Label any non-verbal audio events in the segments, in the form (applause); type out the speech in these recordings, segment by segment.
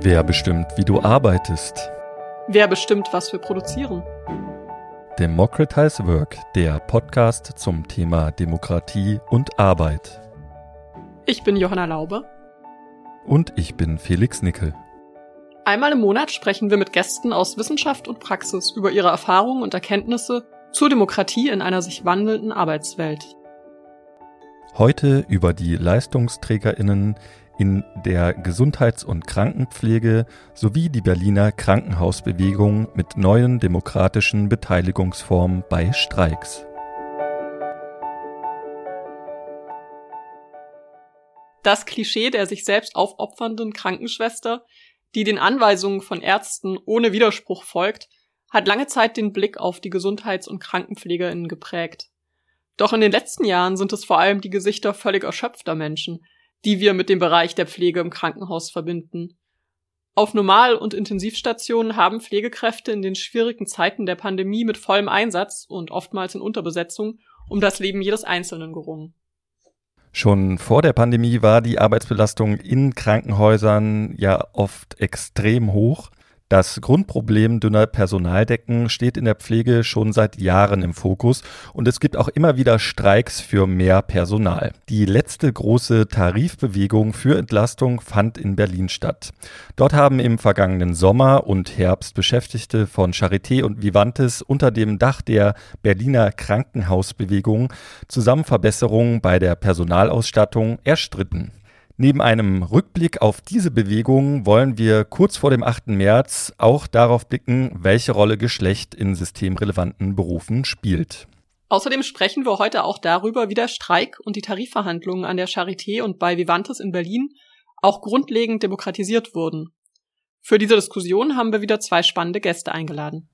Wer bestimmt, wie du arbeitest? Wer bestimmt, was wir produzieren? Democratize Work, der Podcast zum Thema Demokratie und Arbeit. Ich bin Johanna Laube. Und ich bin Felix Nickel. Einmal im Monat sprechen wir mit Gästen aus Wissenschaft und Praxis über ihre Erfahrungen und Erkenntnisse zur Demokratie in einer sich wandelnden Arbeitswelt. Heute über die Leistungsträgerinnen in der Gesundheits- und Krankenpflege sowie die Berliner Krankenhausbewegung mit neuen demokratischen Beteiligungsformen bei Streiks. Das Klischee der sich selbst aufopfernden Krankenschwester, die den Anweisungen von Ärzten ohne Widerspruch folgt, hat lange Zeit den Blick auf die Gesundheits- und Krankenpflegerinnen geprägt. Doch in den letzten Jahren sind es vor allem die Gesichter völlig erschöpfter Menschen, die wir mit dem Bereich der Pflege im Krankenhaus verbinden. Auf Normal- und Intensivstationen haben Pflegekräfte in den schwierigen Zeiten der Pandemie mit vollem Einsatz und oftmals in Unterbesetzung um das Leben jedes Einzelnen gerungen. Schon vor der Pandemie war die Arbeitsbelastung in Krankenhäusern ja oft extrem hoch. Das Grundproblem dünner Personaldecken steht in der Pflege schon seit Jahren im Fokus und es gibt auch immer wieder Streiks für mehr Personal. Die letzte große Tarifbewegung für Entlastung fand in Berlin statt. Dort haben im vergangenen Sommer und Herbst Beschäftigte von Charité und Vivantes unter dem Dach der Berliner Krankenhausbewegung zusammen Verbesserungen bei der Personalausstattung erstritten. Neben einem Rückblick auf diese Bewegung wollen wir kurz vor dem 8. März auch darauf blicken, welche Rolle Geschlecht in systemrelevanten Berufen spielt. Außerdem sprechen wir heute auch darüber, wie der Streik und die Tarifverhandlungen an der Charité und bei Vivantes in Berlin auch grundlegend demokratisiert wurden. Für diese Diskussion haben wir wieder zwei spannende Gäste eingeladen.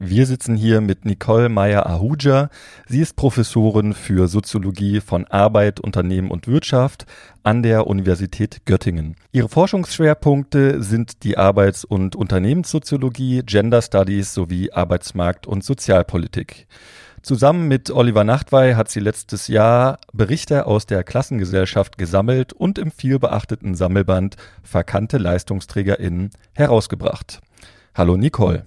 Wir sitzen hier mit Nicole Meyer-Ahuja. Sie ist Professorin für Soziologie von Arbeit, Unternehmen und Wirtschaft an der Universität Göttingen. Ihre Forschungsschwerpunkte sind die Arbeits- und Unternehmenssoziologie, Gender Studies sowie Arbeitsmarkt- und Sozialpolitik. Zusammen mit Oliver Nachtwey hat sie letztes Jahr Berichte aus der Klassengesellschaft gesammelt und im vielbeachteten Sammelband Verkannte LeistungsträgerInnen herausgebracht. Hallo Nicole.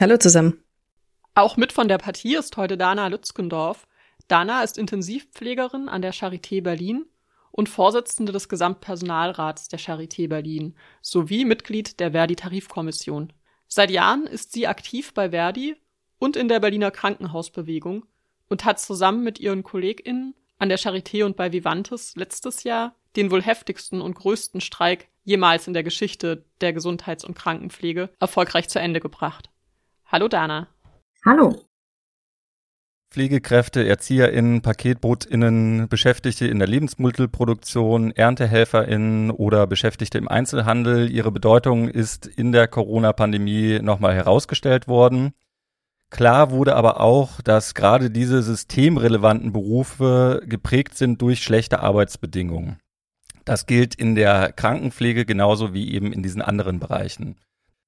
Hallo zusammen. Auch mit von der Partie ist heute Dana Lützgendorf. Dana ist Intensivpflegerin an der Charité Berlin und Vorsitzende des Gesamtpersonalrats der Charité Berlin sowie Mitglied der Verdi-Tarifkommission. Seit Jahren ist sie aktiv bei Verdi und in der Berliner Krankenhausbewegung und hat zusammen mit ihren KollegInnen an der Charité und bei Vivantes letztes Jahr den wohl heftigsten und größten Streik jemals in der Geschichte der Gesundheits- und Krankenpflege erfolgreich zu Ende gebracht. Hallo Dana. Hallo. Pflegekräfte, ErzieherInnen, PaketbootInnen, Beschäftigte in der Lebensmittelproduktion, ErntehelferInnen oder Beschäftigte im Einzelhandel. Ihre Bedeutung ist in der Corona-Pandemie nochmal herausgestellt worden. Klar wurde aber auch, dass gerade diese systemrelevanten Berufe geprägt sind durch schlechte Arbeitsbedingungen. Das gilt in der Krankenpflege genauso wie eben in diesen anderen Bereichen.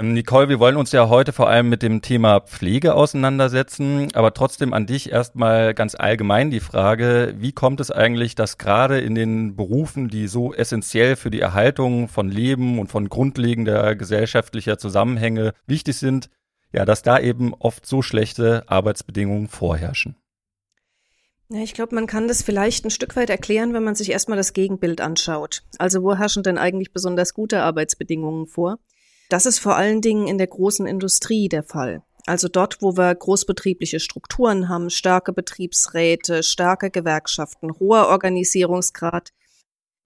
Nicole, wir wollen uns ja heute vor allem mit dem Thema Pflege auseinandersetzen, aber trotzdem an dich erstmal ganz allgemein die Frage, wie kommt es eigentlich, dass gerade in den Berufen, die so essentiell für die Erhaltung von Leben und von grundlegender gesellschaftlicher Zusammenhänge wichtig sind, ja, dass da eben oft so schlechte Arbeitsbedingungen vorherrschen? Ja, ich glaube, man kann das vielleicht ein Stück weit erklären, wenn man sich erstmal das Gegenbild anschaut. Also wo herrschen denn eigentlich besonders gute Arbeitsbedingungen vor? Das ist vor allen Dingen in der großen Industrie der Fall. Also dort, wo wir großbetriebliche Strukturen haben, starke Betriebsräte, starke Gewerkschaften, hoher Organisierungsgrad.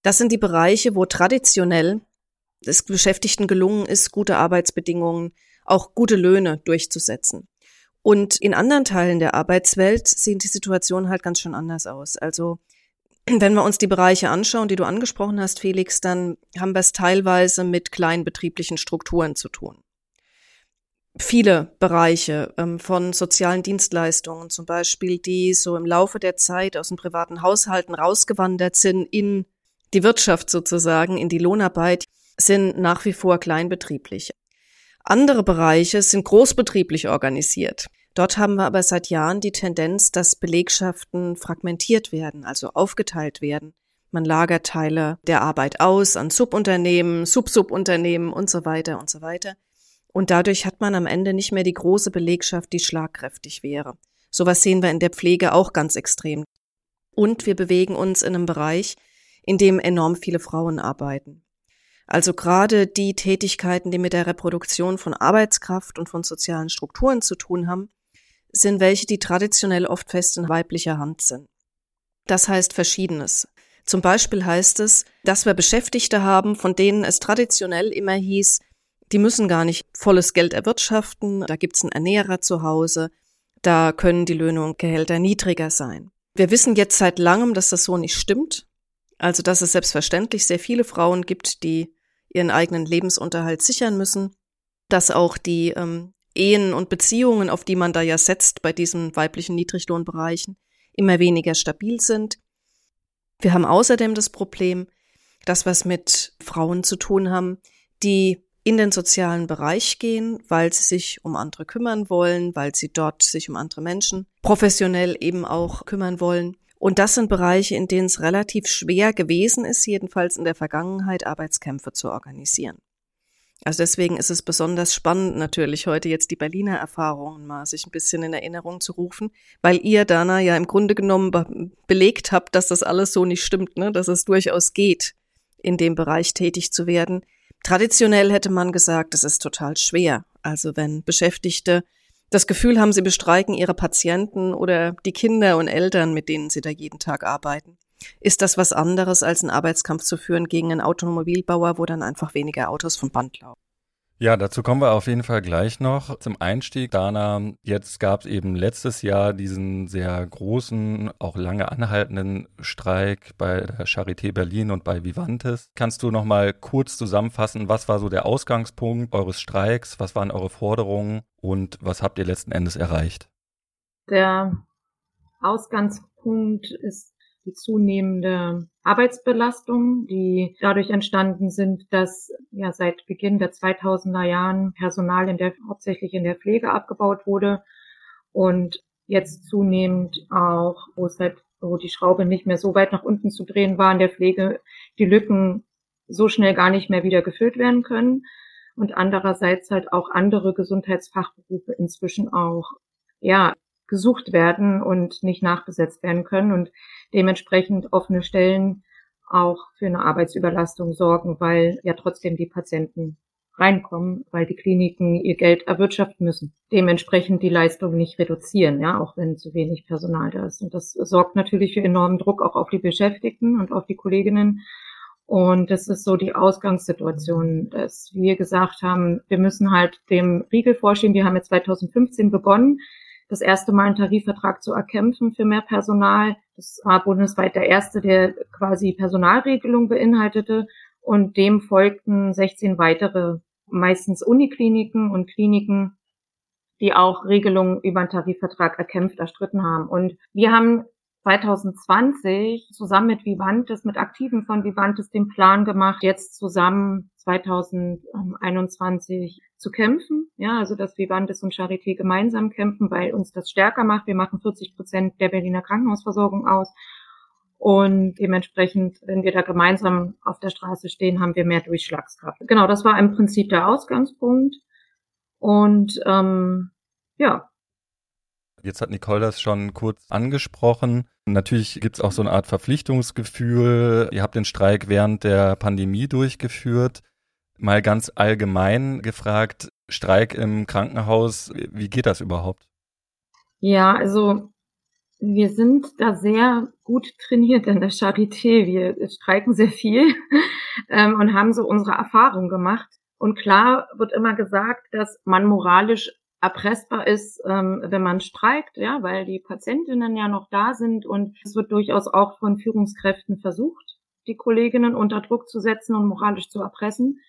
Das sind die Bereiche, wo traditionell es Beschäftigten gelungen ist, gute Arbeitsbedingungen, auch gute Löhne durchzusetzen. Und in anderen Teilen der Arbeitswelt sieht die Situation halt ganz schön anders aus. Also wenn wir uns die Bereiche anschauen, die du angesprochen hast, Felix, dann haben wir es teilweise mit kleinbetrieblichen Strukturen zu tun. Viele Bereiche ähm, von sozialen Dienstleistungen, zum Beispiel, die so im Laufe der Zeit aus den privaten Haushalten rausgewandert sind in die Wirtschaft sozusagen, in die Lohnarbeit, sind nach wie vor kleinbetrieblich. Andere Bereiche sind großbetrieblich organisiert. Dort haben wir aber seit Jahren die Tendenz, dass Belegschaften fragmentiert werden, also aufgeteilt werden. Man lagert Teile der Arbeit aus an Subunternehmen, Subsubunternehmen und so weiter und so weiter. Und dadurch hat man am Ende nicht mehr die große Belegschaft, die schlagkräftig wäre. Sowas sehen wir in der Pflege auch ganz extrem. Und wir bewegen uns in einem Bereich, in dem enorm viele Frauen arbeiten. Also gerade die Tätigkeiten, die mit der Reproduktion von Arbeitskraft und von sozialen Strukturen zu tun haben, sind welche, die traditionell oft fest in weiblicher Hand sind. Das heißt Verschiedenes. Zum Beispiel heißt es, dass wir Beschäftigte haben, von denen es traditionell immer hieß, die müssen gar nicht volles Geld erwirtschaften, da gibt's einen Ernährer zu Hause, da können die Löhne und Gehälter niedriger sein. Wir wissen jetzt seit langem, dass das so nicht stimmt. Also, dass es selbstverständlich sehr viele Frauen gibt, die ihren eigenen Lebensunterhalt sichern müssen, dass auch die ähm, Ehen und Beziehungen, auf die man da ja setzt bei diesen weiblichen Niedriglohnbereichen, immer weniger stabil sind. Wir haben außerdem das Problem, dass wir es mit Frauen zu tun haben, die in den sozialen Bereich gehen, weil sie sich um andere kümmern wollen, weil sie dort sich um andere Menschen professionell eben auch kümmern wollen. Und das sind Bereiche, in denen es relativ schwer gewesen ist, jedenfalls in der Vergangenheit Arbeitskämpfe zu organisieren. Also deswegen ist es besonders spannend natürlich heute jetzt die Berliner Erfahrungen mal sich ein bisschen in Erinnerung zu rufen, weil ihr, Dana, ja im Grunde genommen be belegt habt, dass das alles so nicht stimmt, ne? dass es durchaus geht, in dem Bereich tätig zu werden. Traditionell hätte man gesagt, es ist total schwer. Also wenn Beschäftigte das Gefühl haben, sie bestreiken ihre Patienten oder die Kinder und Eltern, mit denen sie da jeden Tag arbeiten ist das was anderes, als einen Arbeitskampf zu führen gegen einen Automobilbauer, wo dann einfach weniger Autos vom Band laufen. Ja, dazu kommen wir auf jeden Fall gleich noch. Zum Einstieg, Dana, jetzt gab es eben letztes Jahr diesen sehr großen, auch lange anhaltenden Streik bei der Charité Berlin und bei Vivantes. Kannst du noch mal kurz zusammenfassen, was war so der Ausgangspunkt eures Streiks, was waren eure Forderungen und was habt ihr letzten Endes erreicht? Der Ausgangspunkt ist die zunehmende Arbeitsbelastung, die dadurch entstanden sind, dass ja seit Beginn der 2000er Jahren Personal in der, hauptsächlich in der Pflege abgebaut wurde und jetzt zunehmend auch, wo es halt, wo die Schraube nicht mehr so weit nach unten zu drehen war in der Pflege, die Lücken so schnell gar nicht mehr wieder gefüllt werden können und andererseits halt auch andere Gesundheitsfachberufe inzwischen auch ja gesucht werden und nicht nachbesetzt werden können und dementsprechend offene Stellen auch für eine Arbeitsüberlastung sorgen, weil ja trotzdem die Patienten reinkommen, weil die Kliniken ihr Geld erwirtschaften müssen. Dementsprechend die Leistung nicht reduzieren, ja, auch wenn zu wenig Personal da ist. Und das sorgt natürlich für enormen Druck auch auf die Beschäftigten und auf die Kolleginnen. Und das ist so die Ausgangssituation, dass wir gesagt haben, wir müssen halt dem Riegel vorschieben. Wir haben jetzt 2015 begonnen, das erste Mal einen Tarifvertrag zu erkämpfen für mehr Personal. Das war bundesweit der erste, der quasi Personalregelung beinhaltete und dem folgten 16 weitere, meistens Unikliniken und Kliniken, die auch Regelungen über einen Tarifvertrag erkämpft, erstritten haben. Und wir haben 2020 zusammen mit Vivantes, mit Aktiven von Vivantes den Plan gemacht, jetzt zusammen 2021 zu kämpfen. Ja, also dass Vivantes und Charité gemeinsam kämpfen, weil uns das stärker macht. Wir machen 40 Prozent der Berliner Krankenhausversorgung aus. Und dementsprechend, wenn wir da gemeinsam auf der Straße stehen, haben wir mehr Durchschlagskraft. Genau, das war im Prinzip der Ausgangspunkt. Und ähm, ja, Jetzt hat Nicole das schon kurz angesprochen. Natürlich gibt es auch so eine Art Verpflichtungsgefühl. Ihr habt den Streik während der Pandemie durchgeführt. Mal ganz allgemein gefragt, Streik im Krankenhaus, wie geht das überhaupt? Ja, also wir sind da sehr gut trainiert in der Charité. Wir streiken sehr viel (laughs) ähm, und haben so unsere Erfahrung gemacht. Und klar wird immer gesagt, dass man moralisch erpressbar ist, ähm, wenn man streikt, ja, weil die Patientinnen ja noch da sind und es wird durchaus auch von Führungskräften versucht, die Kolleginnen unter Druck zu setzen und moralisch zu erpressen.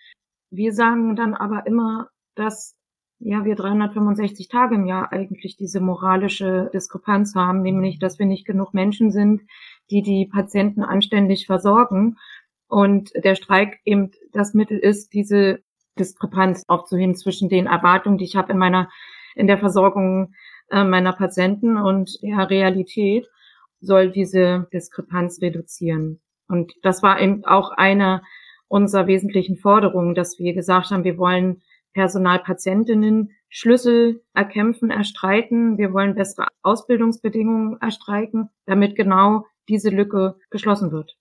Wir sagen dann aber immer, dass ja, wir 365 Tage im Jahr eigentlich diese moralische Diskrepanz haben, nämlich, dass wir nicht genug Menschen sind, die die Patienten anständig versorgen und der Streik eben das Mittel ist, diese Diskrepanz aufzuheben zwischen den Erwartungen, die ich habe in meiner in der Versorgung äh, meiner Patienten und der Realität soll diese Diskrepanz reduzieren. Und das war eben auch eine unserer wesentlichen Forderungen, dass wir gesagt haben, wir wollen Personalpatientinnen Schlüssel erkämpfen, erstreiten. Wir wollen bessere Ausbildungsbedingungen erstreiken, damit genau diese Lücke geschlossen wird.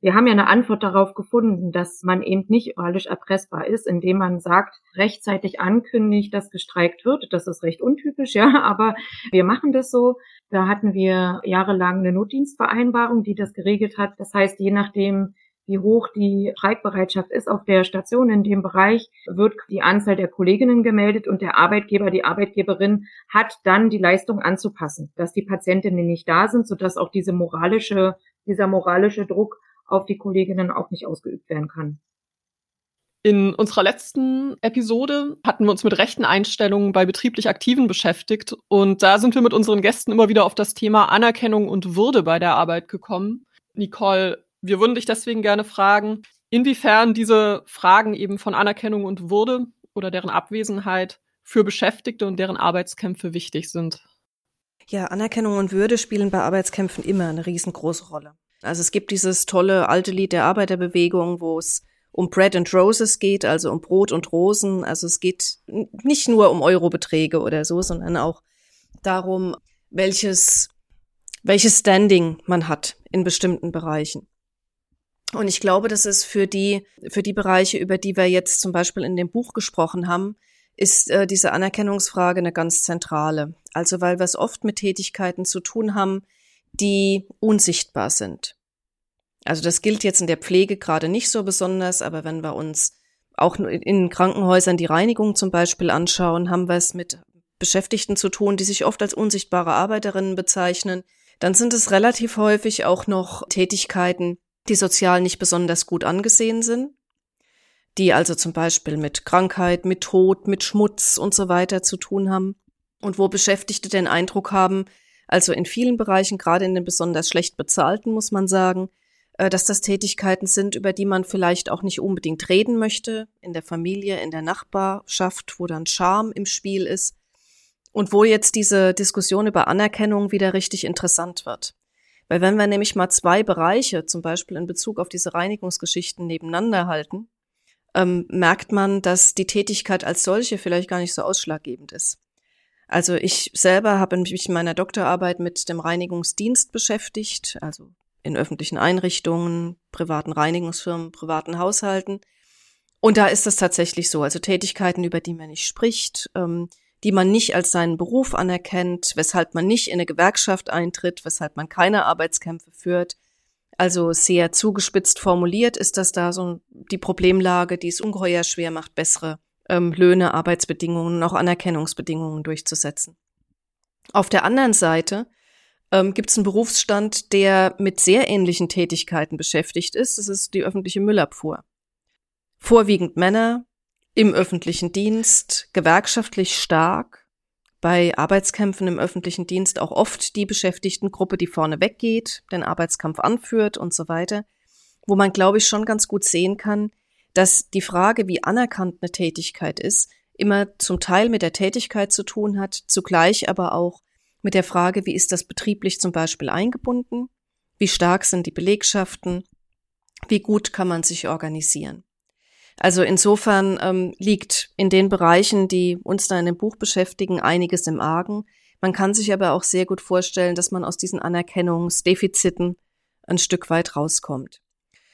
Wir haben ja eine Antwort darauf gefunden, dass man eben nicht oralisch erpressbar ist, indem man sagt, rechtzeitig ankündigt, dass gestreikt wird. Das ist recht untypisch, ja, (laughs) aber wir machen das so. Da hatten wir jahrelang eine Notdienstvereinbarung, die das geregelt hat. Das heißt, je nachdem, wie hoch die Streikbereitschaft ist auf der Station in dem Bereich, wird die Anzahl der Kolleginnen gemeldet und der Arbeitgeber, die Arbeitgeberin hat dann die Leistung anzupassen, dass die Patientinnen nicht da sind, sodass auch diese moralische, dieser moralische Druck auf die Kolleginnen auch nicht ausgeübt werden kann. In unserer letzten Episode hatten wir uns mit rechten Einstellungen bei betrieblich Aktiven beschäftigt und da sind wir mit unseren Gästen immer wieder auf das Thema Anerkennung und Würde bei der Arbeit gekommen. Nicole, wir würden dich deswegen gerne fragen, inwiefern diese Fragen eben von Anerkennung und Würde oder deren Abwesenheit für Beschäftigte und deren Arbeitskämpfe wichtig sind. Ja, Anerkennung und Würde spielen bei Arbeitskämpfen immer eine riesengroße Rolle. Also es gibt dieses tolle alte Lied der Arbeiterbewegung, wo es um Bread and Roses geht, also um Brot und Rosen. Also es geht nicht nur um Eurobeträge oder so, sondern auch darum, welches, welches Standing man hat in bestimmten Bereichen. Und ich glaube, dass es für die, für die Bereiche, über die wir jetzt zum Beispiel in dem Buch gesprochen haben, ist äh, diese Anerkennungsfrage eine ganz zentrale. Also weil wir es oft mit Tätigkeiten zu tun haben, die unsichtbar sind. Also das gilt jetzt in der Pflege gerade nicht so besonders, aber wenn wir uns auch in Krankenhäusern die Reinigung zum Beispiel anschauen, haben wir es mit Beschäftigten zu tun, die sich oft als unsichtbare Arbeiterinnen bezeichnen, dann sind es relativ häufig auch noch Tätigkeiten, die sozial nicht besonders gut angesehen sind, die also zum Beispiel mit Krankheit, mit Tod, mit Schmutz und so weiter zu tun haben und wo Beschäftigte den Eindruck haben, also in vielen Bereichen, gerade in den besonders schlecht bezahlten, muss man sagen, äh, dass das Tätigkeiten sind, über die man vielleicht auch nicht unbedingt reden möchte, in der Familie, in der Nachbarschaft, wo dann Charme im Spiel ist und wo jetzt diese Diskussion über Anerkennung wieder richtig interessant wird. Weil wenn wir nämlich mal zwei Bereiche, zum Beispiel in Bezug auf diese Reinigungsgeschichten nebeneinander halten, ähm, merkt man, dass die Tätigkeit als solche vielleicht gar nicht so ausschlaggebend ist. Also ich selber habe mich in meiner Doktorarbeit mit dem Reinigungsdienst beschäftigt, also in öffentlichen Einrichtungen, privaten Reinigungsfirmen, privaten Haushalten. Und da ist das tatsächlich so. Also Tätigkeiten, über die man nicht spricht, ähm, die man nicht als seinen Beruf anerkennt, weshalb man nicht in eine Gewerkschaft eintritt, weshalb man keine Arbeitskämpfe führt. Also sehr zugespitzt formuliert ist das da so die Problemlage, die es ungeheuer schwer macht, bessere ähm, Löhne, Arbeitsbedingungen und auch Anerkennungsbedingungen durchzusetzen. Auf der anderen Seite ähm, gibt es einen Berufsstand, der mit sehr ähnlichen Tätigkeiten beschäftigt ist. Das ist die öffentliche Müllabfuhr. Vorwiegend Männer, im öffentlichen Dienst, gewerkschaftlich stark, bei Arbeitskämpfen im öffentlichen Dienst auch oft die Beschäftigtengruppe, die vorne weggeht, den Arbeitskampf anführt und so weiter, wo man, glaube ich, schon ganz gut sehen kann, dass die Frage, wie anerkannt eine Tätigkeit ist, immer zum Teil mit der Tätigkeit zu tun hat, zugleich aber auch mit der Frage, wie ist das betrieblich zum Beispiel eingebunden, wie stark sind die Belegschaften, wie gut kann man sich organisieren. Also insofern ähm, liegt in den Bereichen, die uns da in dem Buch beschäftigen, einiges im Argen. Man kann sich aber auch sehr gut vorstellen, dass man aus diesen Anerkennungsdefiziten ein Stück weit rauskommt.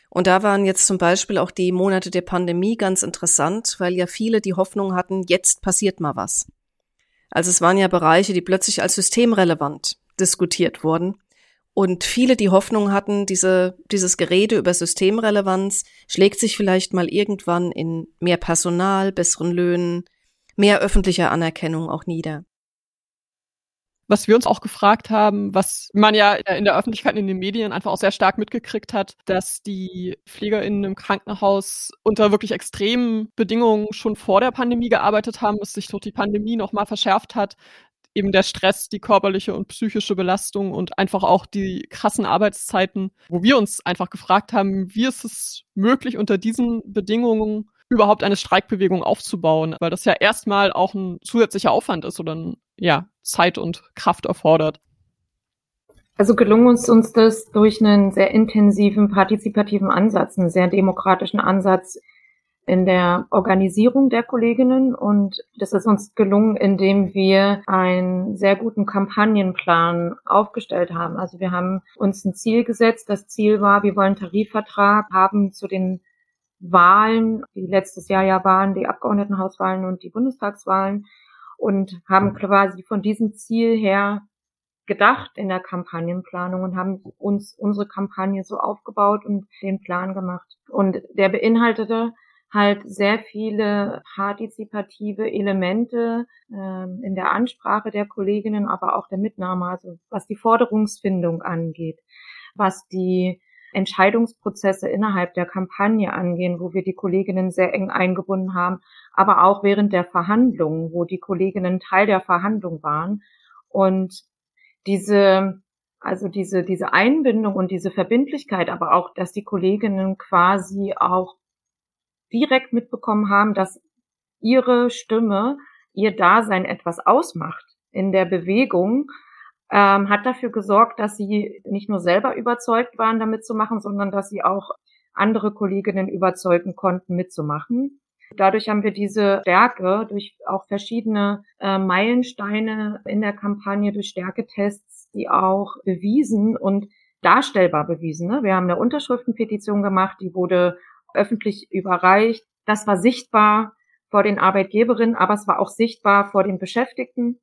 Und da waren jetzt zum Beispiel auch die Monate der Pandemie ganz interessant, weil ja viele die Hoffnung hatten, jetzt passiert mal was. Also es waren ja Bereiche, die plötzlich als systemrelevant diskutiert wurden. Und viele, die Hoffnung hatten, diese, dieses Gerede über Systemrelevanz schlägt sich vielleicht mal irgendwann in mehr Personal, besseren Löhnen, mehr öffentlicher Anerkennung auch nieder. Was wir uns auch gefragt haben, was man ja in der Öffentlichkeit, in den Medien einfach auch sehr stark mitgekriegt hat, dass die PflegerInnen im Krankenhaus unter wirklich extremen Bedingungen schon vor der Pandemie gearbeitet haben, es sich durch die Pandemie nochmal verschärft hat, eben der Stress, die körperliche und psychische Belastung und einfach auch die krassen Arbeitszeiten, wo wir uns einfach gefragt haben, wie ist es möglich, unter diesen Bedingungen überhaupt eine Streikbewegung aufzubauen, weil das ja erstmal auch ein zusätzlicher Aufwand ist oder ein, ja, Zeit und Kraft erfordert. Also gelungen uns uns das durch einen sehr intensiven partizipativen Ansatz, einen sehr demokratischen Ansatz in der Organisierung der Kolleginnen und das ist uns gelungen, indem wir einen sehr guten Kampagnenplan aufgestellt haben. Also wir haben uns ein Ziel gesetzt. Das Ziel war, wir wollen Tarifvertrag haben zu den Wahlen, die letztes Jahr ja waren, die Abgeordnetenhauswahlen und die Bundestagswahlen und haben quasi von diesem Ziel her gedacht in der Kampagnenplanung und haben uns unsere Kampagne so aufgebaut und den Plan gemacht. Und der beinhaltete halt sehr viele partizipative Elemente ähm, in der Ansprache der Kolleginnen, aber auch der Mitnahme, also was die Forderungsfindung angeht, was die Entscheidungsprozesse innerhalb der Kampagne angehen, wo wir die Kolleginnen sehr eng eingebunden haben, aber auch während der Verhandlungen, wo die Kolleginnen Teil der Verhandlung waren. Und diese, also diese, diese Einbindung und diese Verbindlichkeit, aber auch, dass die Kolleginnen quasi auch direkt mitbekommen haben, dass ihre Stimme, ihr Dasein etwas ausmacht in der Bewegung, ähm, hat dafür gesorgt, dass sie nicht nur selber überzeugt waren, damit zu machen, sondern dass sie auch andere Kolleginnen überzeugen konnten, mitzumachen. Dadurch haben wir diese Stärke durch auch verschiedene äh, Meilensteine in der Kampagne, durch Stärketests, die auch bewiesen und darstellbar bewiesen. Ne? Wir haben eine Unterschriftenpetition gemacht, die wurde öffentlich überreicht. Das war sichtbar vor den Arbeitgeberinnen, aber es war auch sichtbar vor den Beschäftigten.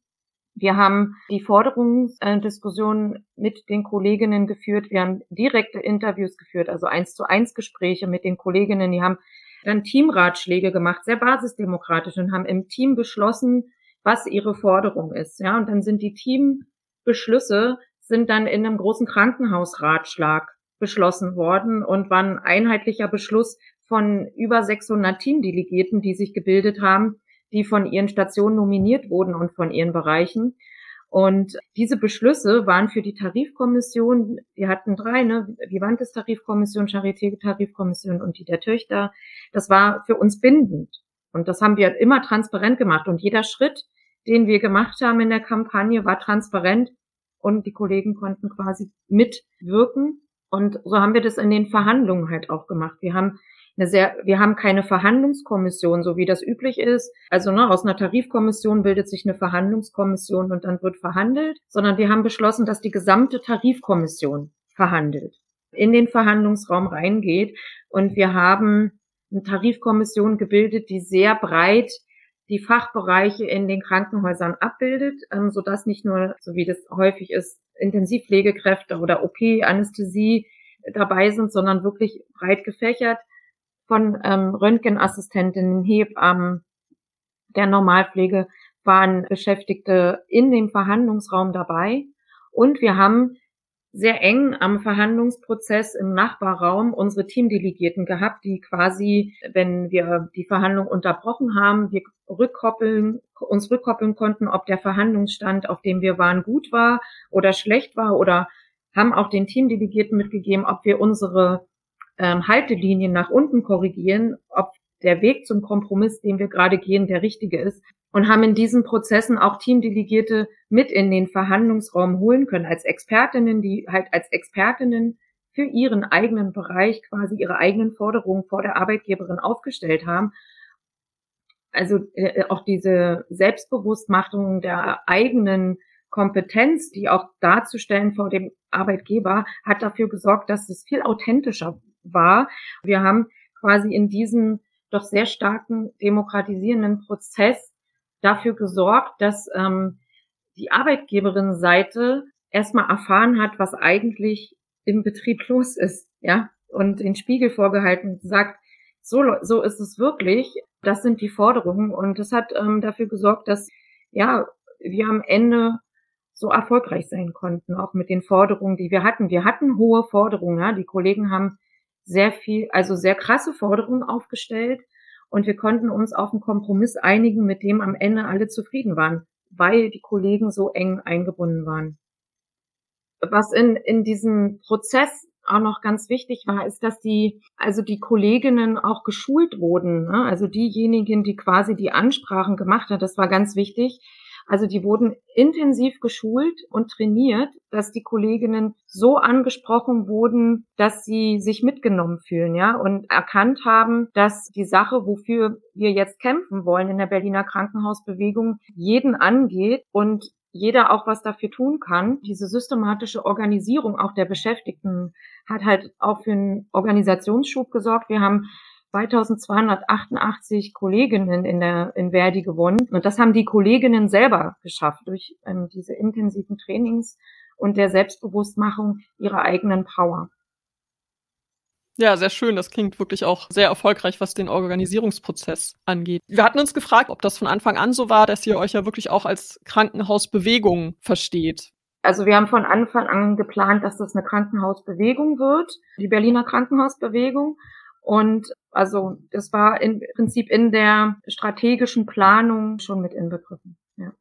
Wir haben die Forderungsdiskussion mit den Kolleginnen geführt. Wir haben direkte Interviews geführt, also eins zu eins Gespräche mit den Kolleginnen. Die haben dann Teamratschläge gemacht, sehr basisdemokratisch und haben im Team beschlossen, was ihre Forderung ist. Ja, und dann sind die Teambeschlüsse sind dann in einem großen Krankenhausratschlag beschlossen worden und war ein einheitlicher Beschluss von über 600 Teamdelegierten, die sich gebildet haben, die von ihren Stationen nominiert wurden und von ihren Bereichen. Und diese Beschlüsse waren für die Tarifkommission, wir hatten drei, ne, Vivantes Tarifkommission, Charité Tarifkommission und die der Töchter, das war für uns bindend. Und das haben wir immer transparent gemacht. Und jeder Schritt, den wir gemacht haben in der Kampagne, war transparent und die Kollegen konnten quasi mitwirken. Und so haben wir das in den Verhandlungen halt auch gemacht. Wir haben eine sehr, wir haben keine Verhandlungskommission, so wie das üblich ist. Also ne, aus einer Tarifkommission bildet sich eine Verhandlungskommission und dann wird verhandelt, sondern wir haben beschlossen, dass die gesamte Tarifkommission verhandelt, in den Verhandlungsraum reingeht und wir haben eine Tarifkommission gebildet, die sehr breit die Fachbereiche in den Krankenhäusern abbildet, ähm, so dass nicht nur, so wie das häufig ist, Intensivpflegekräfte oder OP, Anästhesie dabei sind, sondern wirklich breit gefächert von ähm, Röntgenassistentinnen, Hebammen, der Normalpflege waren Beschäftigte in dem Verhandlungsraum dabei. Und wir haben sehr eng am Verhandlungsprozess im Nachbarraum unsere Teamdelegierten gehabt, die quasi, wenn wir die Verhandlung unterbrochen haben, wir rückkoppeln, uns rückkoppeln konnten, ob der Verhandlungsstand, auf dem wir waren, gut war oder schlecht war oder haben auch den Teamdelegierten mitgegeben, ob wir unsere ähm, Haltelinien nach unten korrigieren, ob der Weg zum Kompromiss, den wir gerade gehen, der richtige ist und haben in diesen Prozessen auch Teamdelegierte mit in den Verhandlungsraum holen können als Expertinnen, die halt als Expertinnen für ihren eigenen Bereich quasi ihre eigenen Forderungen vor der Arbeitgeberin aufgestellt haben. Also äh, auch diese Selbstbewusstmachung der eigenen Kompetenz, die auch darzustellen vor dem Arbeitgeber, hat dafür gesorgt, dass es viel authentischer war. Wir haben quasi in diesem doch sehr starken demokratisierenden Prozess dafür gesorgt, dass ähm, die Arbeitgeberinnenseite erstmal erfahren hat, was eigentlich im Betrieb los ist, ja, und den Spiegel vorgehalten sagt, so, so ist es wirklich, das sind die Forderungen und das hat ähm, dafür gesorgt, dass ja wir am Ende so erfolgreich sein konnten, auch mit den Forderungen, die wir hatten. Wir hatten hohe Forderungen, ja, die Kollegen haben sehr viel, also sehr krasse Forderungen aufgestellt und wir konnten uns auf einen Kompromiss einigen, mit dem am Ende alle zufrieden waren, weil die Kollegen so eng eingebunden waren. Was in, in diesem Prozess auch noch ganz wichtig war, ist, dass die, also die Kolleginnen auch geschult wurden. Ne? Also diejenigen, die quasi die Ansprachen gemacht hat, das war ganz wichtig, Also die wurden intensiv geschult und trainiert, dass die Kolleginnen so angesprochen wurden, dass sie sich mitgenommen fühlen, ja, und erkannt haben, dass die Sache, wofür wir jetzt kämpfen wollen in der Berliner Krankenhausbewegung, jeden angeht und jeder auch was dafür tun kann. Diese systematische Organisierung auch der Beschäftigten hat halt auch für einen Organisationsschub gesorgt. Wir haben 2288 Kolleginnen in der in Verdi gewonnen und das haben die Kolleginnen selber geschafft durch ähm, diese intensiven Trainings und der Selbstbewusstmachung ihrer eigenen Power. Ja, sehr schön. Das klingt wirklich auch sehr erfolgreich, was den Organisierungsprozess angeht. Wir hatten uns gefragt, ob das von Anfang an so war, dass ihr euch ja wirklich auch als Krankenhausbewegung versteht. Also wir haben von Anfang an geplant, dass das eine Krankenhausbewegung wird, die Berliner Krankenhausbewegung. Und also das war im Prinzip in der strategischen Planung schon mit inbegriffen. Ja.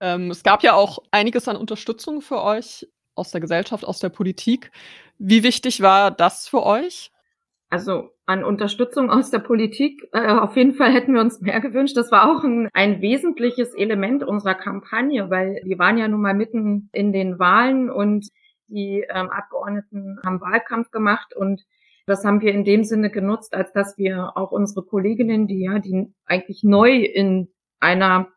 Ähm, es gab ja auch einiges an Unterstützung für euch aus der Gesellschaft, aus der Politik. Wie wichtig war das für euch? Also an Unterstützung aus der Politik, äh, auf jeden Fall hätten wir uns mehr gewünscht. Das war auch ein, ein wesentliches Element unserer Kampagne, weil wir waren ja nun mal mitten in den Wahlen und die ähm, Abgeordneten haben Wahlkampf gemacht und das haben wir in dem Sinne genutzt, als dass wir auch unsere Kolleginnen, die ja, die eigentlich neu in einer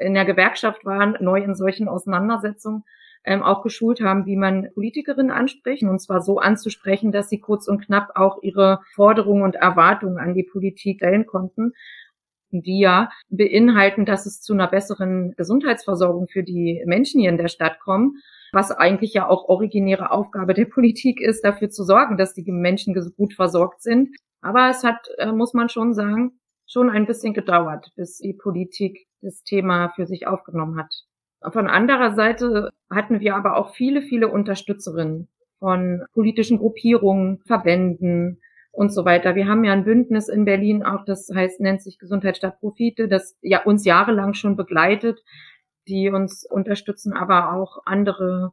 in der Gewerkschaft waren, neu in solchen Auseinandersetzungen, ähm, auch geschult haben, wie man Politikerinnen anspricht. Und zwar so anzusprechen, dass sie kurz und knapp auch ihre Forderungen und Erwartungen an die Politik stellen konnten die ja beinhalten, dass es zu einer besseren Gesundheitsversorgung für die Menschen hier in der Stadt kommt, was eigentlich ja auch originäre Aufgabe der Politik ist, dafür zu sorgen, dass die Menschen gut versorgt sind. Aber es hat, äh, muss man schon sagen, schon ein bisschen gedauert, bis die Politik das Thema für sich aufgenommen hat. Von anderer Seite hatten wir aber auch viele, viele Unterstützerinnen von politischen Gruppierungen, Verbänden und so weiter. Wir haben ja ein Bündnis in Berlin auch, das heißt, nennt sich Gesundheit statt Profite, das ja uns jahrelang schon begleitet, die uns unterstützen, aber auch andere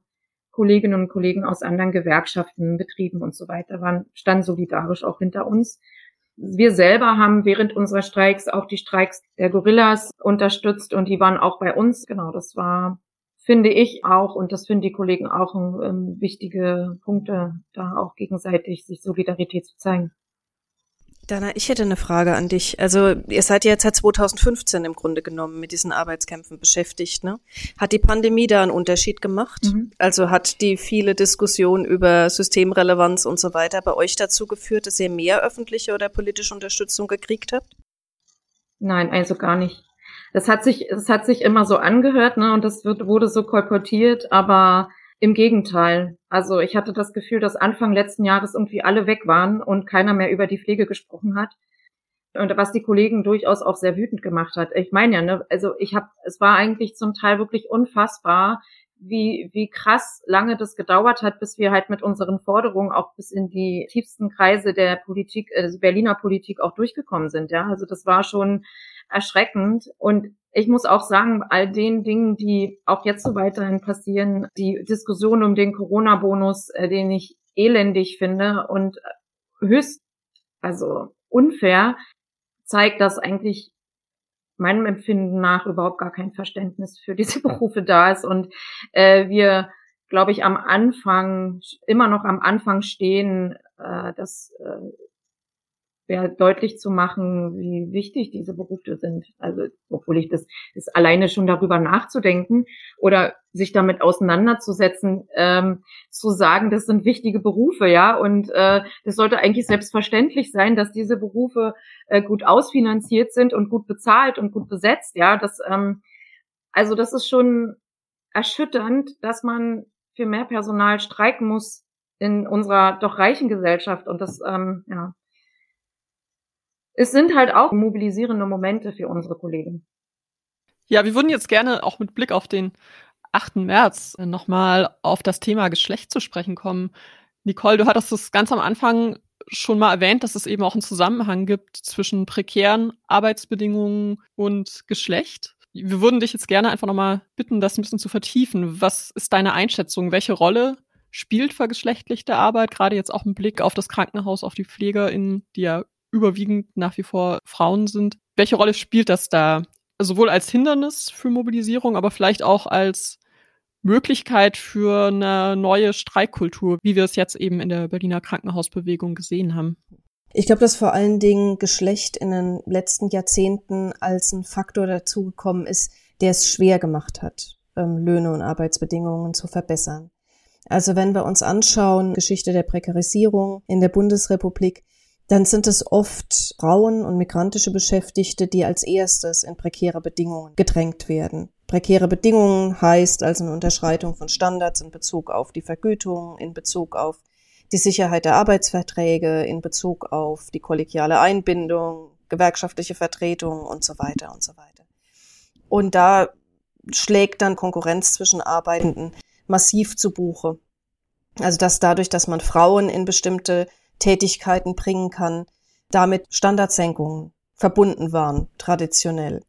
Kolleginnen und Kollegen aus anderen Gewerkschaften, Betrieben und so weiter waren, standen solidarisch auch hinter uns. Wir selber haben während unserer Streiks auch die Streiks der Gorillas unterstützt und die waren auch bei uns. Genau, das war, finde ich auch und das finden die Kollegen auch um, wichtige Punkte, da auch gegenseitig sich Solidarität zu zeigen. Dana, ich hätte eine Frage an dich. Also ihr seid ja jetzt seit 2015 im Grunde genommen mit diesen Arbeitskämpfen beschäftigt. Ne? Hat die Pandemie da einen Unterschied gemacht? Mhm. Also hat die viele Diskussion über Systemrelevanz und so weiter bei euch dazu geführt, dass ihr mehr öffentliche oder politische Unterstützung gekriegt habt? Nein, also gar nicht. Das hat sich, das hat sich immer so angehört, ne? Und das wird, wurde so kolportiert, aber im Gegenteil. Also ich hatte das Gefühl, dass Anfang letzten Jahres irgendwie alle weg waren und keiner mehr über die Pflege gesprochen hat. Und was die Kollegen durchaus auch sehr wütend gemacht hat. Ich meine ja, ne, also ich habe, es war eigentlich zum Teil wirklich unfassbar, wie, wie krass lange das gedauert hat, bis wir halt mit unseren Forderungen auch bis in die tiefsten Kreise der Politik, äh, Berliner Politik auch durchgekommen sind. Ja, also das war schon erschreckend. Und ich muss auch sagen, all den Dingen, die auch jetzt so weiterhin passieren, die Diskussion um den Corona-Bonus, äh, den ich elendig finde und höchst, also unfair, zeigt, dass eigentlich meinem Empfinden nach überhaupt gar kein Verständnis für diese (laughs) Berufe da ist und äh, wir, glaube ich, am Anfang, immer noch am Anfang stehen, äh, dass äh, wäre deutlich zu machen, wie wichtig diese Berufe sind. Also, obwohl ich das ist alleine schon darüber nachzudenken oder sich damit auseinanderzusetzen, ähm, zu sagen, das sind wichtige Berufe, ja, und äh, das sollte eigentlich selbstverständlich sein, dass diese Berufe äh, gut ausfinanziert sind und gut bezahlt und gut besetzt, ja. Das, ähm, also das ist schon erschütternd, dass man für mehr Personal streiken muss in unserer doch reichen Gesellschaft und das, ähm, ja, es sind halt auch mobilisierende Momente für unsere Kollegen. Ja, wir würden jetzt gerne auch mit Blick auf den 8. März nochmal auf das Thema Geschlecht zu sprechen kommen. Nicole, du hattest es ganz am Anfang schon mal erwähnt, dass es eben auch einen Zusammenhang gibt zwischen prekären Arbeitsbedingungen und Geschlecht. Wir würden dich jetzt gerne einfach nochmal bitten, das ein bisschen zu vertiefen. Was ist deine Einschätzung? Welche Rolle spielt vergeschlechtlichte Arbeit, gerade jetzt auch im Blick auf das Krankenhaus, auf die PflegerInnen, die ja überwiegend nach wie vor Frauen sind. Welche Rolle spielt das da? sowohl als Hindernis für Mobilisierung, aber vielleicht auch als Möglichkeit für eine neue Streikkultur, wie wir es jetzt eben in der Berliner Krankenhausbewegung gesehen haben? Ich glaube, dass vor allen Dingen Geschlecht in den letzten Jahrzehnten als ein Faktor dazugekommen ist, der es schwer gemacht hat, ähm, Löhne und Arbeitsbedingungen zu verbessern. Also wenn wir uns anschauen, Geschichte der Prekarisierung in der Bundesrepublik, dann sind es oft Frauen und migrantische Beschäftigte, die als erstes in prekäre Bedingungen gedrängt werden. Prekäre Bedingungen heißt also eine Unterschreitung von Standards in Bezug auf die Vergütung, in Bezug auf die Sicherheit der Arbeitsverträge, in Bezug auf die kollegiale Einbindung, gewerkschaftliche Vertretung und so weiter und so weiter. Und da schlägt dann Konkurrenz zwischen Arbeitenden massiv zu Buche. Also dass dadurch, dass man Frauen in bestimmte Tätigkeiten bringen kann, damit Standardsenkungen verbunden waren, traditionell.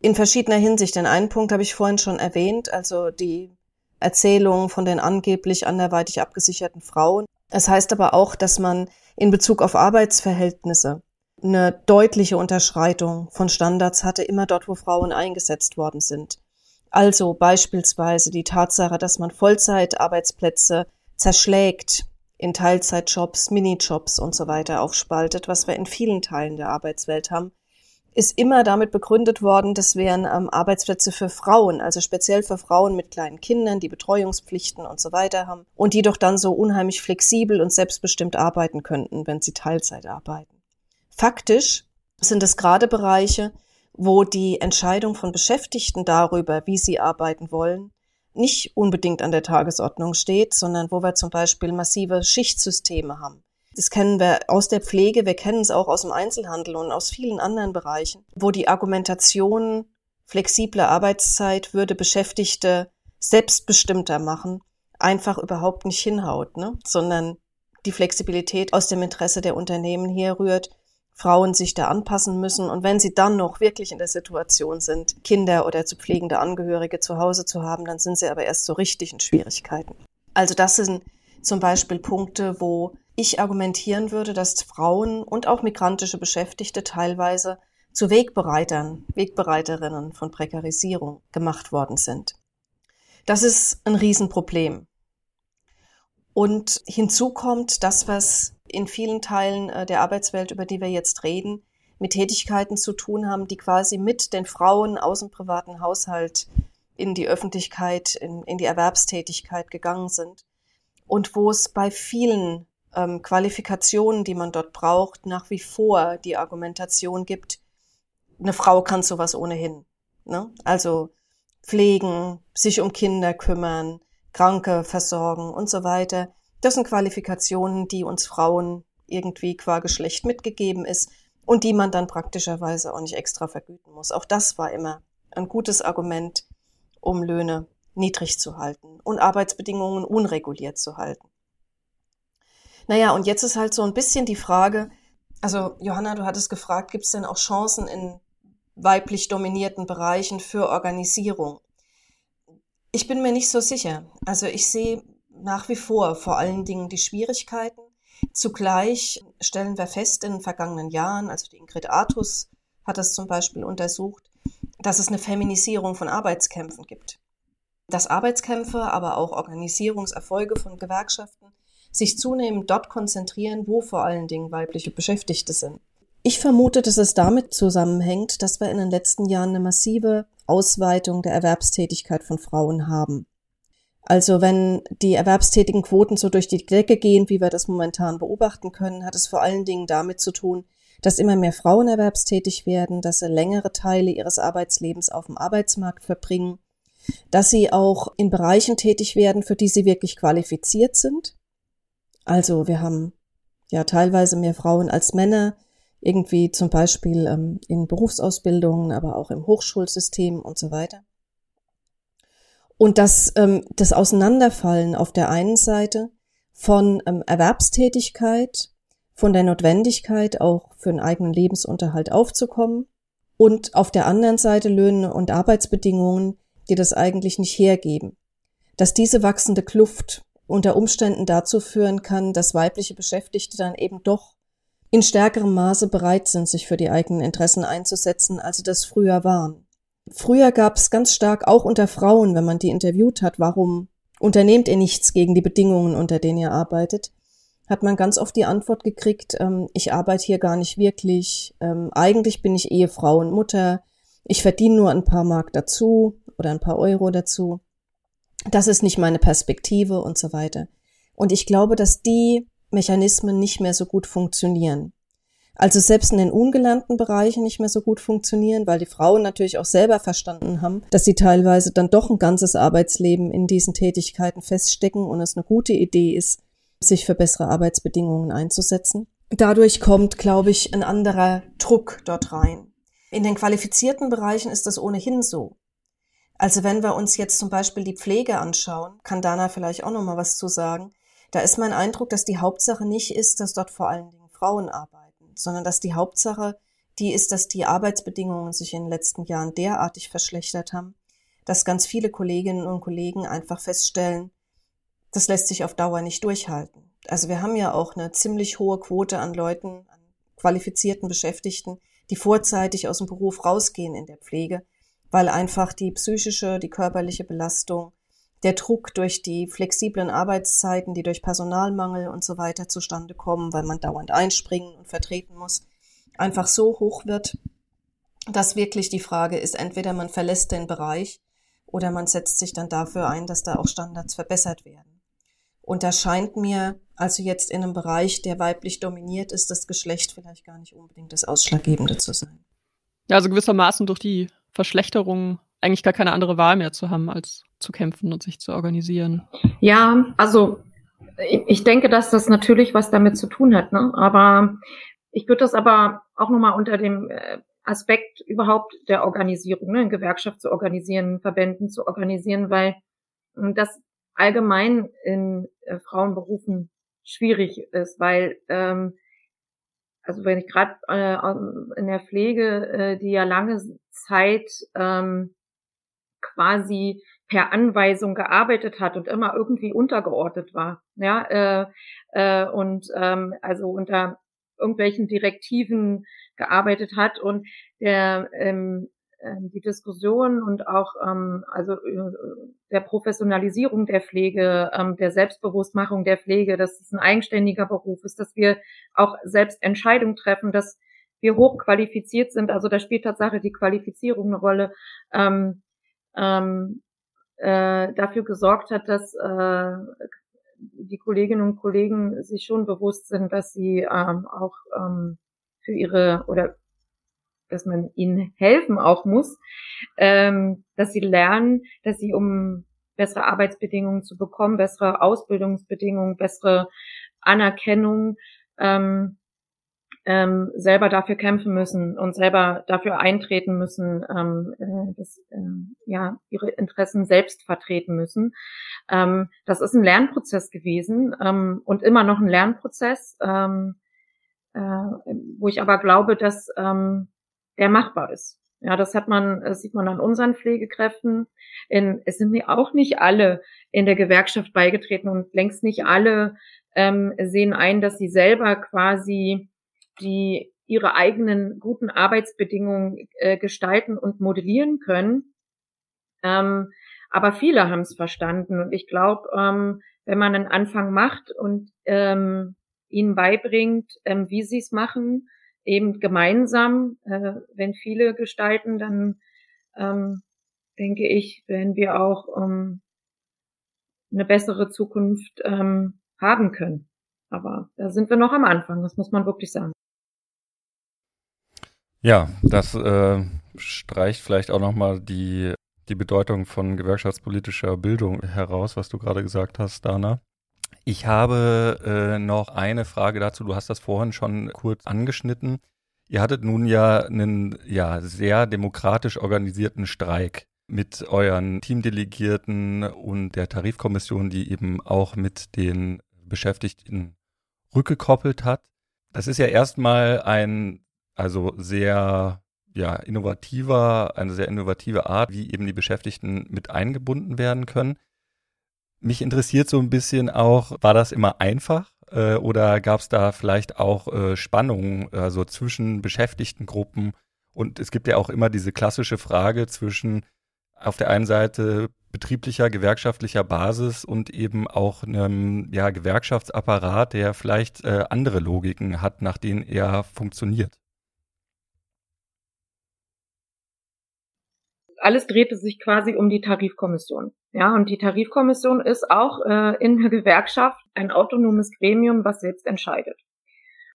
In verschiedener Hinsicht. Den einen Punkt habe ich vorhin schon erwähnt, also die Erzählung von den angeblich anderweitig abgesicherten Frauen. Es heißt aber auch, dass man in Bezug auf Arbeitsverhältnisse eine deutliche Unterschreitung von Standards hatte, immer dort, wo Frauen eingesetzt worden sind. Also beispielsweise die Tatsache, dass man Vollzeitarbeitsplätze zerschlägt, in Teilzeitjobs, Minijobs und so weiter aufspaltet, was wir in vielen Teilen der Arbeitswelt haben, ist immer damit begründet worden, das wären ähm, Arbeitsplätze für Frauen, also speziell für Frauen mit kleinen Kindern, die Betreuungspflichten und so weiter haben und die doch dann so unheimlich flexibel und selbstbestimmt arbeiten könnten, wenn sie Teilzeit arbeiten. Faktisch sind es gerade Bereiche, wo die Entscheidung von Beschäftigten darüber, wie sie arbeiten wollen, nicht unbedingt an der Tagesordnung steht, sondern wo wir zum Beispiel massive Schichtsysteme haben. Das kennen wir aus der Pflege, wir kennen es auch aus dem Einzelhandel und aus vielen anderen Bereichen, wo die Argumentation flexible Arbeitszeit würde Beschäftigte selbstbestimmter machen, einfach überhaupt nicht hinhaut, ne? sondern die Flexibilität aus dem Interesse der Unternehmen herrührt, Frauen sich da anpassen müssen und wenn sie dann noch wirklich in der Situation sind, Kinder oder zu pflegende Angehörige zu Hause zu haben, dann sind sie aber erst so richtig in Schwierigkeiten. Also das sind zum Beispiel Punkte, wo ich argumentieren würde, dass Frauen und auch migrantische Beschäftigte teilweise zu Wegbereitern, Wegbereiterinnen von Prekarisierung gemacht worden sind. Das ist ein Riesenproblem. Und hinzu kommt das, was in vielen Teilen äh, der Arbeitswelt, über die wir jetzt reden, mit Tätigkeiten zu tun haben, die quasi mit den Frauen aus dem privaten Haushalt in die Öffentlichkeit, in, in die Erwerbstätigkeit gegangen sind. Und wo es bei vielen ähm, Qualifikationen, die man dort braucht, nach wie vor die Argumentation gibt, eine Frau kann sowas ohnehin. Ne? Also pflegen, sich um Kinder kümmern, Kranke versorgen und so weiter. Das sind Qualifikationen, die uns Frauen irgendwie qua Geschlecht mitgegeben ist und die man dann praktischerweise auch nicht extra vergüten muss. Auch das war immer ein gutes Argument, um Löhne niedrig zu halten und Arbeitsbedingungen unreguliert zu halten. Naja, und jetzt ist halt so ein bisschen die Frage, also Johanna, du hattest gefragt, gibt es denn auch Chancen in weiblich dominierten Bereichen für Organisierung? Ich bin mir nicht so sicher. Also ich sehe nach wie vor vor allen Dingen die Schwierigkeiten. Zugleich stellen wir fest in den vergangenen Jahren, also die Ingrid Artus hat das zum Beispiel untersucht, dass es eine Feminisierung von Arbeitskämpfen gibt. Dass Arbeitskämpfe, aber auch Organisierungserfolge von Gewerkschaften sich zunehmend dort konzentrieren, wo vor allen Dingen weibliche Beschäftigte sind. Ich vermute, dass es damit zusammenhängt, dass wir in den letzten Jahren eine massive Ausweitung der Erwerbstätigkeit von Frauen haben. Also wenn die erwerbstätigen Quoten so durch die Decke gehen, wie wir das momentan beobachten können, hat es vor allen Dingen damit zu tun, dass immer mehr Frauen erwerbstätig werden, dass sie längere Teile ihres Arbeitslebens auf dem Arbeitsmarkt verbringen, dass sie auch in Bereichen tätig werden, für die sie wirklich qualifiziert sind. Also wir haben ja teilweise mehr Frauen als Männer, irgendwie zum Beispiel ähm, in Berufsausbildungen, aber auch im Hochschulsystem und so weiter. Und das, ähm, das Auseinanderfallen auf der einen Seite von ähm, Erwerbstätigkeit, von der Notwendigkeit, auch für einen eigenen Lebensunterhalt aufzukommen und auf der anderen Seite Löhne und Arbeitsbedingungen, die das eigentlich nicht hergeben. Dass diese wachsende Kluft unter Umständen dazu führen kann, dass weibliche Beschäftigte dann eben doch in stärkerem Maße bereit sind, sich für die eigenen Interessen einzusetzen, als sie das früher waren. Früher gab es ganz stark auch unter Frauen, wenn man die interviewt hat, warum unternehmt ihr nichts gegen die Bedingungen, unter denen ihr arbeitet, hat man ganz oft die Antwort gekriegt, ähm, ich arbeite hier gar nicht wirklich, ähm, eigentlich bin ich Ehefrau und Mutter, ich verdiene nur ein paar Mark dazu oder ein paar Euro dazu, das ist nicht meine Perspektive und so weiter. Und ich glaube, dass die Mechanismen nicht mehr so gut funktionieren. Also selbst in den ungelernten Bereichen nicht mehr so gut funktionieren, weil die Frauen natürlich auch selber verstanden haben, dass sie teilweise dann doch ein ganzes Arbeitsleben in diesen Tätigkeiten feststecken und es eine gute Idee ist, sich für bessere Arbeitsbedingungen einzusetzen. Dadurch kommt, glaube ich, ein anderer Druck dort rein. In den qualifizierten Bereichen ist das ohnehin so. Also wenn wir uns jetzt zum Beispiel die Pflege anschauen, kann Dana vielleicht auch noch mal was zu sagen. Da ist mein Eindruck, dass die Hauptsache nicht ist, dass dort vor allen Dingen Frauen arbeiten, sondern dass die Hauptsache die ist, dass die Arbeitsbedingungen sich in den letzten Jahren derartig verschlechtert haben, dass ganz viele Kolleginnen und Kollegen einfach feststellen, das lässt sich auf Dauer nicht durchhalten. Also wir haben ja auch eine ziemlich hohe Quote an Leuten, an qualifizierten Beschäftigten, die vorzeitig aus dem Beruf rausgehen in der Pflege, weil einfach die psychische, die körperliche Belastung, der Druck durch die flexiblen Arbeitszeiten, die durch Personalmangel und so weiter zustande kommen, weil man dauernd einspringen und vertreten muss, einfach so hoch wird, dass wirklich die Frage ist, entweder man verlässt den Bereich oder man setzt sich dann dafür ein, dass da auch Standards verbessert werden. Und da scheint mir, also jetzt in einem Bereich, der weiblich dominiert ist, das Geschlecht vielleicht gar nicht unbedingt das Ausschlaggebende zu sein. Ja, also gewissermaßen durch die Verschlechterung eigentlich gar keine andere Wahl mehr zu haben, als zu kämpfen und sich zu organisieren. Ja, also ich denke, dass das natürlich was damit zu tun hat, ne? Aber ich würde das aber auch nochmal unter dem äh, Aspekt überhaupt der Organisierung, ne, Gewerkschaft zu organisieren, Verbänden zu organisieren, weil das allgemein in äh, Frauenberufen schwierig ist, weil ähm, also wenn ich gerade äh, in der Pflege, äh, die ja lange Zeit ähm, quasi per Anweisung gearbeitet hat und immer irgendwie untergeordnet war, ja, äh, äh, und ähm, also unter irgendwelchen Direktiven gearbeitet hat und der ähm, ähm, die Diskussion und auch ähm, also äh, der Professionalisierung der Pflege, ähm, der Selbstbewusstmachung der Pflege, dass es ein eigenständiger Beruf ist, dass wir auch selbst Entscheidungen treffen, dass wir hochqualifiziert sind. Also da spielt Tatsache die Qualifizierung eine Rolle. Ähm, ähm, äh, dafür gesorgt hat, dass äh, die Kolleginnen und Kollegen sich schon bewusst sind, dass sie ähm, auch ähm, für ihre oder dass man ihnen helfen auch muss, ähm, dass sie lernen, dass sie um bessere Arbeitsbedingungen zu bekommen, bessere Ausbildungsbedingungen, bessere Anerkennung, ähm, ähm, selber dafür kämpfen müssen und selber dafür eintreten müssen, ähm, äh, dass, äh, ja, ihre Interessen selbst vertreten müssen. Ähm, das ist ein Lernprozess gewesen ähm, und immer noch ein Lernprozess, ähm, äh, wo ich aber glaube, dass ähm, der machbar ist. Ja, das hat man, das sieht man an unseren Pflegekräften. In, es sind auch nicht alle in der Gewerkschaft beigetreten und längst nicht alle ähm, sehen ein, dass sie selber quasi die ihre eigenen guten Arbeitsbedingungen äh, gestalten und modellieren können. Ähm, aber viele haben es verstanden und ich glaube, ähm, wenn man einen Anfang macht und ähm, ihnen beibringt, ähm, wie sie es machen, eben gemeinsam, äh, wenn viele gestalten, dann ähm, denke ich, werden wir auch ähm, eine bessere Zukunft ähm, haben können. Aber da sind wir noch am Anfang, das muss man wirklich sagen. Ja, das äh, streicht vielleicht auch nochmal die, die Bedeutung von gewerkschaftspolitischer Bildung heraus, was du gerade gesagt hast, Dana. Ich habe äh, noch eine Frage dazu. Du hast das vorhin schon kurz angeschnitten. Ihr hattet nun ja einen ja, sehr demokratisch organisierten Streik mit euren Teamdelegierten und der Tarifkommission, die eben auch mit den Beschäftigten rückgekoppelt hat. Das ist ja erstmal ein also sehr ja, innovativer, eine sehr innovative Art, wie eben die Beschäftigten mit eingebunden werden können. Mich interessiert so ein bisschen auch, war das immer einfach äh, oder gab es da vielleicht auch äh, Spannungen also zwischen Beschäftigtengruppen Und es gibt ja auch immer diese klassische Frage zwischen auf der einen Seite betrieblicher, gewerkschaftlicher Basis und eben auch einem ja, Gewerkschaftsapparat, der vielleicht äh, andere Logiken hat, nach denen er funktioniert. Alles drehte sich quasi um die Tarifkommission. Ja, und die Tarifkommission ist auch äh, in der Gewerkschaft ein autonomes Gremium, was selbst entscheidet.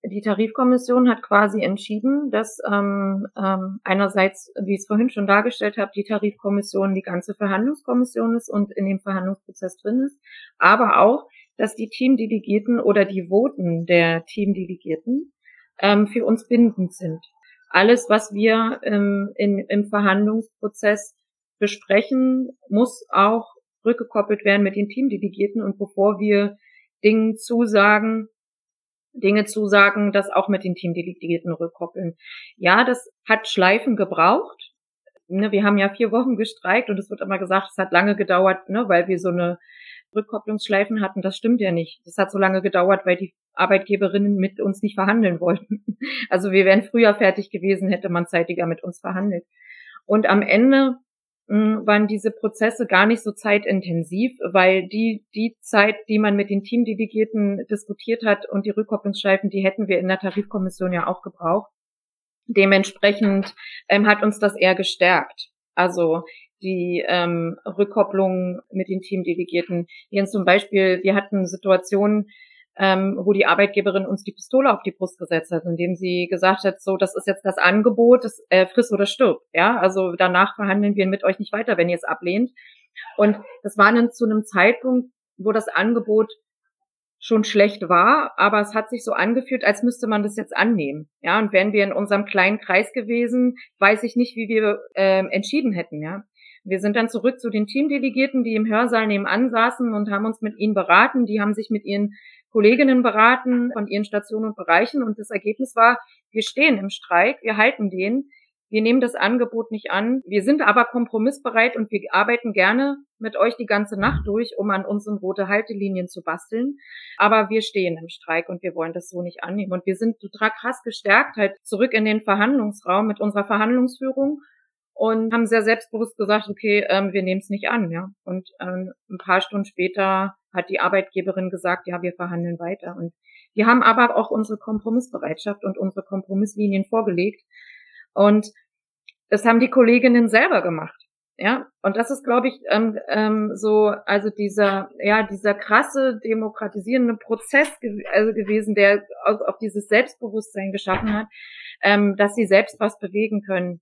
Die Tarifkommission hat quasi entschieden, dass ähm, ähm, einerseits, wie ich es vorhin schon dargestellt habe, die Tarifkommission die ganze Verhandlungskommission ist und in dem Verhandlungsprozess drin ist, aber auch, dass die Teamdelegierten oder die Voten der Teamdelegierten ähm, für uns bindend sind. Alles, was wir ähm, in, im Verhandlungsprozess besprechen, muss auch rückgekoppelt werden mit den Teamdelegierten und bevor wir Dingen zusagen, Dinge zusagen, das auch mit den Teamdelegierten rückkoppeln. Ja, das hat Schleifen gebraucht. Ne, wir haben ja vier Wochen gestreikt und es wird immer gesagt, es hat lange gedauert, ne, weil wir so eine Rückkopplungsschleifen hatten. Das stimmt ja nicht. Das hat so lange gedauert, weil die Arbeitgeberinnen mit uns nicht verhandeln wollten. (laughs) Also wir wären früher fertig gewesen, hätte man zeitiger mit uns verhandelt. Und am Ende hm, waren diese Prozesse gar nicht so zeitintensiv, weil die, die Zeit, die man mit den Teamdelegierten diskutiert hat und die Rückkopplungsschleifen, die hätten wir in der Tarifkommission ja auch gebraucht. Dementsprechend ähm, hat uns das eher gestärkt. Also die ähm, Rückkopplung mit den Teamdelegierten. Jens zum Beispiel, wir hatten Situationen, ähm, wo die Arbeitgeberin uns die Pistole auf die Brust gesetzt hat, indem sie gesagt hat, so, das ist jetzt das Angebot, das äh, friss oder stirb. Ja, also danach verhandeln wir mit euch nicht weiter, wenn ihr es ablehnt. Und das war dann zu einem Zeitpunkt, wo das Angebot schon schlecht war, aber es hat sich so angefühlt, als müsste man das jetzt annehmen. Ja, und wären wir in unserem kleinen Kreis gewesen, weiß ich nicht, wie wir äh, entschieden hätten. Ja, wir sind dann zurück zu den Teamdelegierten, die im Hörsaal nebenan saßen und haben uns mit ihnen beraten. Die haben sich mit ihren Kolleginnen beraten von ihren Stationen und Bereichen. Und das Ergebnis war, wir stehen im Streik, wir halten den, wir nehmen das Angebot nicht an, wir sind aber kompromissbereit und wir arbeiten gerne mit euch die ganze Nacht durch, um an unseren rote Haltelinien zu basteln, aber wir stehen im Streik und wir wollen das so nicht annehmen. Und wir sind total krass gestärkt halt zurück in den Verhandlungsraum mit unserer Verhandlungsführung und haben sehr selbstbewusst gesagt, okay, ähm, wir nehmen es nicht an, ja. Und ähm, ein paar Stunden später hat die Arbeitgeberin gesagt, ja, wir verhandeln weiter. Und wir haben aber auch unsere Kompromissbereitschaft und unsere Kompromisslinien vorgelegt. Und das haben die Kolleginnen selber gemacht. Ja, und das ist, glaube ich, ähm, ähm, so, also dieser, ja, dieser krasse demokratisierende Prozess ge also gewesen, der auf, auf dieses Selbstbewusstsein geschaffen hat, ähm, dass sie selbst was bewegen können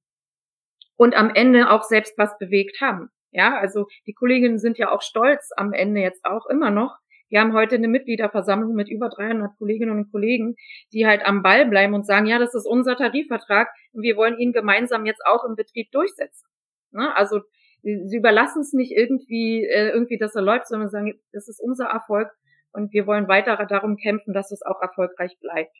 und am Ende auch selbst was bewegt haben. Ja, also die Kolleginnen sind ja auch stolz am Ende jetzt auch immer noch. Wir haben heute eine Mitgliederversammlung mit über 300 Kolleginnen und Kollegen, die halt am Ball bleiben und sagen, ja, das ist unser Tarifvertrag und wir wollen ihn gemeinsam jetzt auch im Betrieb durchsetzen. Ne? Also sie überlassen es nicht irgendwie, äh, irgendwie, dass er läuft, sondern sagen, das ist unser Erfolg und wir wollen weiter darum kämpfen, dass es auch erfolgreich bleibt.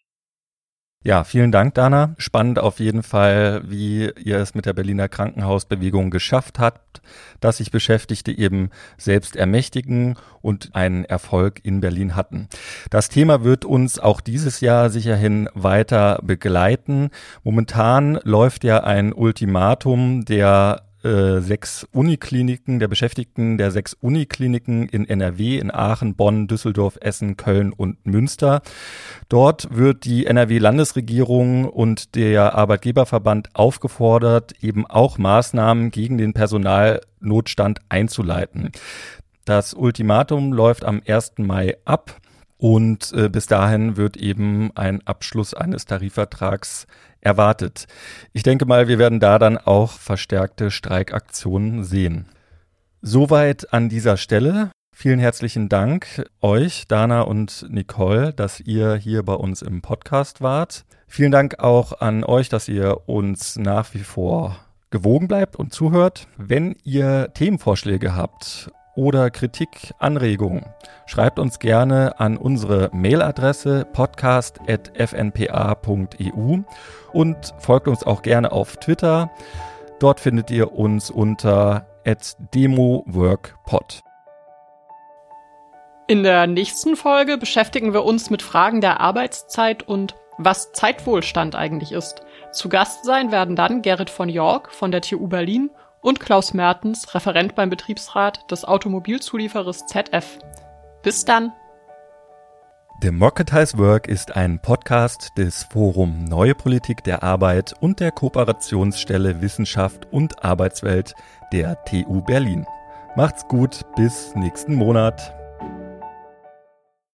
Ja, vielen Dank, Dana. Spannend auf jeden Fall, wie ihr es mit der Berliner Krankenhausbewegung geschafft habt, dass sich Beschäftigte eben selbst ermächtigen und einen Erfolg in Berlin hatten. Das Thema wird uns auch dieses Jahr sicherhin weiter begleiten. Momentan läuft ja ein Ultimatum der äh, sechs Unikliniken, der Beschäftigten der sechs Unikliniken in NRW, in Aachen, Bonn, Düsseldorf, Essen, Köln und Münster. Dort wird die NRW-Landesregierung und der Arbeitgeberverband aufgefordert, eben auch Maßnahmen gegen den Personalnotstand einzuleiten. Das Ultimatum läuft am 1. Mai ab. Und äh, bis dahin wird eben ein Abschluss eines Tarifvertrags erwartet. Ich denke mal, wir werden da dann auch verstärkte Streikaktionen sehen. Soweit an dieser Stelle. Vielen herzlichen Dank euch, Dana und Nicole, dass ihr hier bei uns im Podcast wart. Vielen Dank auch an euch, dass ihr uns nach wie vor gewogen bleibt und zuhört. Wenn ihr Themenvorschläge habt oder Kritik, Anregungen, schreibt uns gerne an unsere Mailadresse podcast.fnpa.eu und folgt uns auch gerne auf Twitter. Dort findet ihr uns unter demoworkpod. In der nächsten Folge beschäftigen wir uns mit Fragen der Arbeitszeit und was Zeitwohlstand eigentlich ist. Zu Gast sein werden dann Gerrit von York von der TU Berlin und Klaus Mertens, Referent beim Betriebsrat des Automobilzulieferers ZF. Bis dann! Democratize Work ist ein Podcast des Forum Neue Politik der Arbeit und der Kooperationsstelle Wissenschaft und Arbeitswelt der TU Berlin. Macht's gut, bis nächsten Monat.